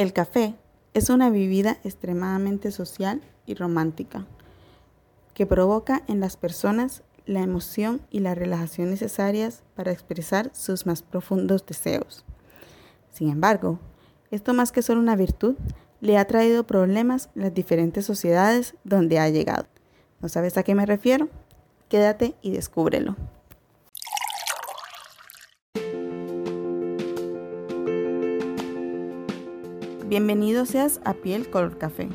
El café es una bebida extremadamente social y romántica que provoca en las personas la emoción y la relajación necesarias para expresar sus más profundos deseos. Sin embargo, esto más que solo una virtud, le ha traído problemas las diferentes sociedades donde ha llegado. ¿No sabes a qué me refiero? Quédate y descúbrelo. Bienvenido seas a Piel Color Café,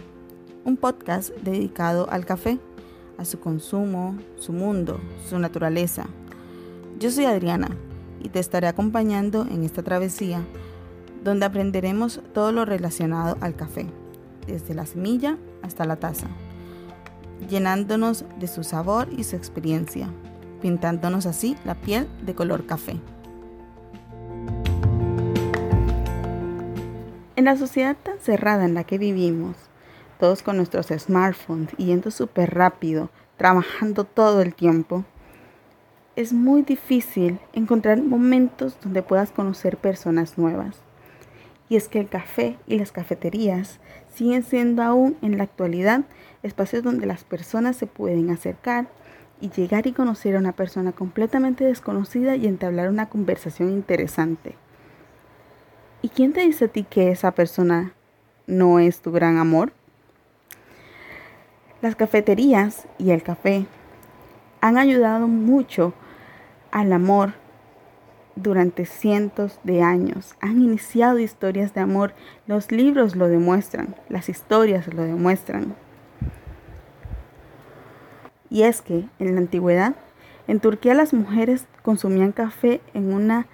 un podcast dedicado al café, a su consumo, su mundo, su naturaleza. Yo soy Adriana y te estaré acompañando en esta travesía donde aprenderemos todo lo relacionado al café, desde la semilla hasta la taza, llenándonos de su sabor y su experiencia, pintándonos así la piel de color café. En la sociedad tan cerrada en la que vivimos, todos con nuestros smartphones yendo súper rápido, trabajando todo el tiempo, es muy difícil encontrar momentos donde puedas conocer personas nuevas. Y es que el café y las cafeterías siguen siendo aún en la actualidad espacios donde las personas se pueden acercar y llegar y conocer a una persona completamente desconocida y entablar una conversación interesante. ¿Y quién te dice a ti que esa persona no es tu gran amor? Las cafeterías y el café han ayudado mucho al amor durante cientos de años. Han iniciado historias de amor. Los libros lo demuestran, las historias lo demuestran. Y es que en la antigüedad, en Turquía las mujeres consumían café en, una,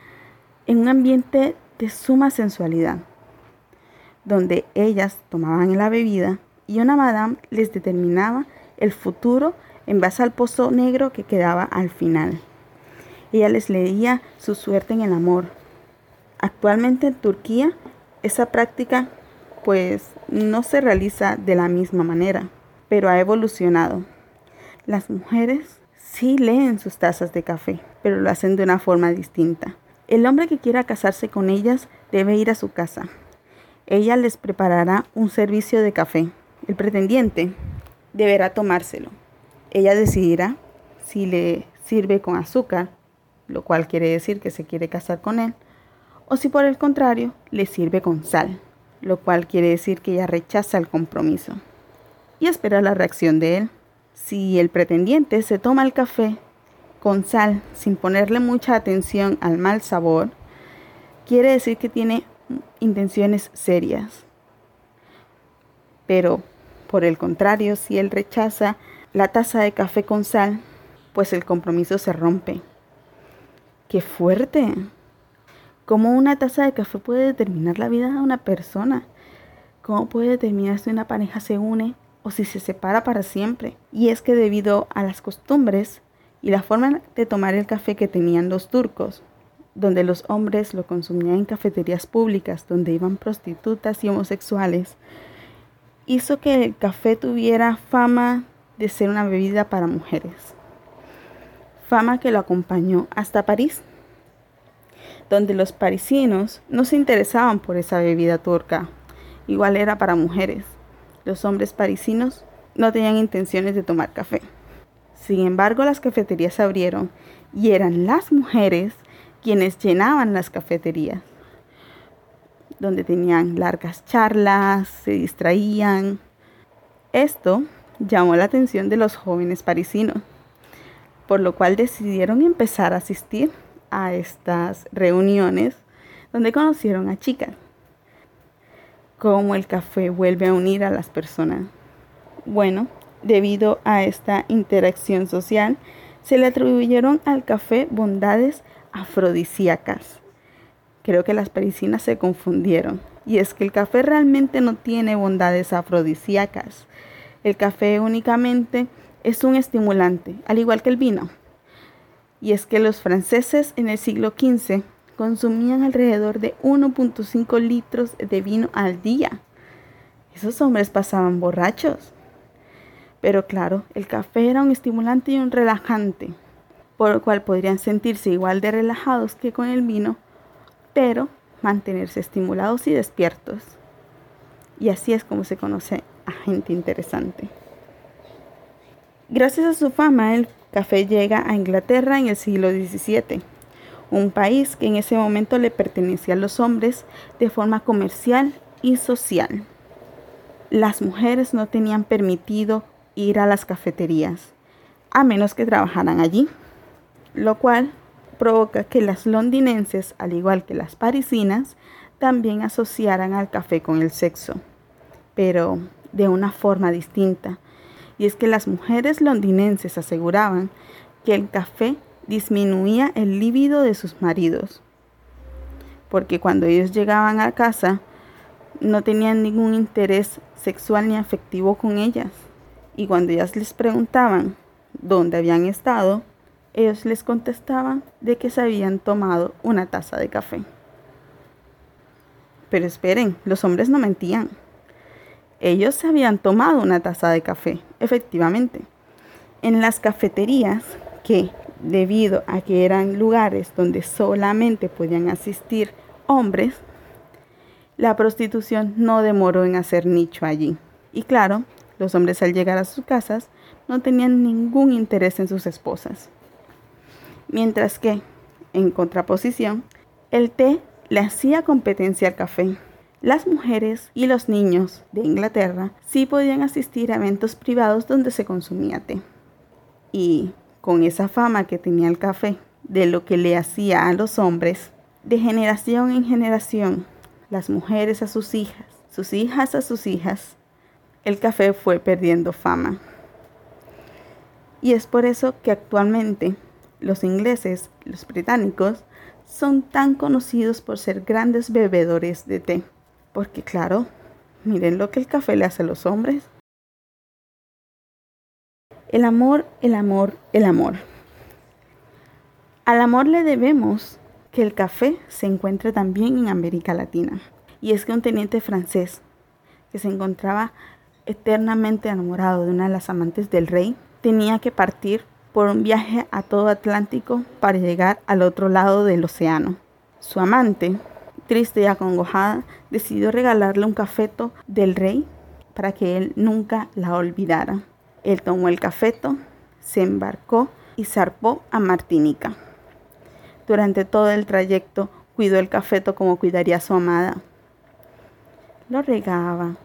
en un ambiente de suma sensualidad, donde ellas tomaban la bebida y una madame les determinaba el futuro en base al pozo negro que quedaba al final. Ella les leía su suerte en el amor. Actualmente en Turquía esa práctica pues no se realiza de la misma manera, pero ha evolucionado. Las mujeres sí leen sus tazas de café, pero lo hacen de una forma distinta. El hombre que quiera casarse con ellas debe ir a su casa. Ella les preparará un servicio de café. El pretendiente deberá tomárselo. Ella decidirá si le sirve con azúcar, lo cual quiere decir que se quiere casar con él, o si por el contrario le sirve con sal, lo cual quiere decir que ella rechaza el compromiso. Y espera la reacción de él. Si el pretendiente se toma el café con sal sin ponerle mucha atención al mal sabor, quiere decir que tiene intenciones serias. Pero, por el contrario, si él rechaza la taza de café con sal, pues el compromiso se rompe. ¡Qué fuerte! ¿Cómo una taza de café puede determinar la vida de una persona? ¿Cómo puede determinar si una pareja se une o si se separa para siempre? Y es que debido a las costumbres, y la forma de tomar el café que tenían los turcos, donde los hombres lo consumían en cafeterías públicas, donde iban prostitutas y homosexuales, hizo que el café tuviera fama de ser una bebida para mujeres. Fama que lo acompañó hasta París, donde los parisinos no se interesaban por esa bebida turca, igual era para mujeres. Los hombres parisinos no tenían intenciones de tomar café. Sin embargo, las cafeterías se abrieron y eran las mujeres quienes llenaban las cafeterías, donde tenían largas charlas, se distraían. Esto llamó la atención de los jóvenes parisinos, por lo cual decidieron empezar a asistir a estas reuniones donde conocieron a chicas. Cómo el café vuelve a unir a las personas. Bueno, Debido a esta interacción social, se le atribuyeron al café bondades afrodisíacas. Creo que las parisinas se confundieron. Y es que el café realmente no tiene bondades afrodisíacas. El café únicamente es un estimulante, al igual que el vino. Y es que los franceses en el siglo XV consumían alrededor de 1.5 litros de vino al día. Esos hombres pasaban borrachos. Pero claro, el café era un estimulante y un relajante, por lo cual podrían sentirse igual de relajados que con el vino, pero mantenerse estimulados y despiertos. Y así es como se conoce a gente interesante. Gracias a su fama, el café llega a Inglaterra en el siglo XVII, un país que en ese momento le pertenecía a los hombres de forma comercial y social. Las mujeres no tenían permitido ir a las cafeterías, a menos que trabajaran allí, lo cual provoca que las londinenses, al igual que las parisinas, también asociaran al café con el sexo, pero de una forma distinta. Y es que las mujeres londinenses aseguraban que el café disminuía el líbido de sus maridos, porque cuando ellos llegaban a casa no tenían ningún interés sexual ni afectivo con ellas. Y cuando ellas les preguntaban dónde habían estado, ellos les contestaban de que se habían tomado una taza de café. Pero esperen, los hombres no mentían. Ellos se habían tomado una taza de café, efectivamente. En las cafeterías, que debido a que eran lugares donde solamente podían asistir hombres, la prostitución no demoró en hacer nicho allí. Y claro, los hombres al llegar a sus casas no tenían ningún interés en sus esposas. Mientras que, en contraposición, el té le hacía competencia al café. Las mujeres y los niños de Inglaterra sí podían asistir a eventos privados donde se consumía té. Y con esa fama que tenía el café de lo que le hacía a los hombres, de generación en generación, las mujeres a sus hijas, sus hijas a sus hijas, el café fue perdiendo fama. Y es por eso que actualmente los ingleses, los británicos, son tan conocidos por ser grandes bebedores de té. Porque claro, miren lo que el café le hace a los hombres. El amor, el amor, el amor. Al amor le debemos que el café se encuentra también en América Latina. Y es que un teniente francés que se encontraba eternamente enamorado de una de las amantes del rey, tenía que partir por un viaje a todo Atlántico para llegar al otro lado del océano. Su amante, triste y acongojada, decidió regalarle un cafeto del rey para que él nunca la olvidara. Él tomó el cafeto, se embarcó y zarpó a Martinica. Durante todo el trayecto cuidó el cafeto como cuidaría a su amada. Lo regaba,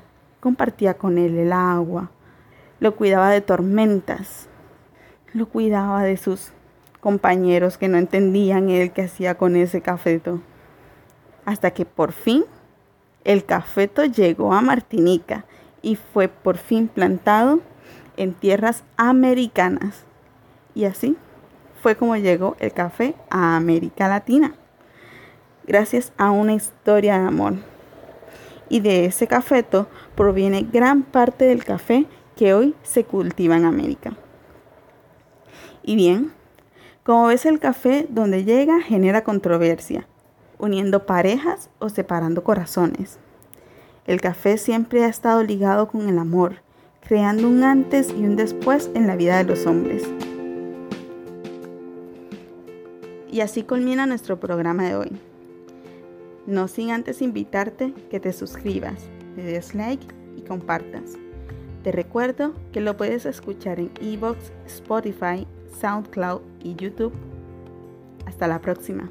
compartía con él el agua, lo cuidaba de tormentas, lo cuidaba de sus compañeros que no entendían él qué hacía con ese cafeto. Hasta que por fin el cafeto llegó a Martinica y fue por fin plantado en tierras americanas. Y así fue como llegó el café a América Latina, gracias a una historia de amor y de ese cafeto proviene gran parte del café que hoy se cultiva en América. Y bien, como ves el café donde llega genera controversia, uniendo parejas o separando corazones. El café siempre ha estado ligado con el amor, creando un antes y un después en la vida de los hombres. Y así culmina nuestro programa de hoy. No sin antes invitarte que te suscribas, le des like y compartas. Te recuerdo que lo puedes escuchar en Evox, Spotify, SoundCloud y YouTube. Hasta la próxima.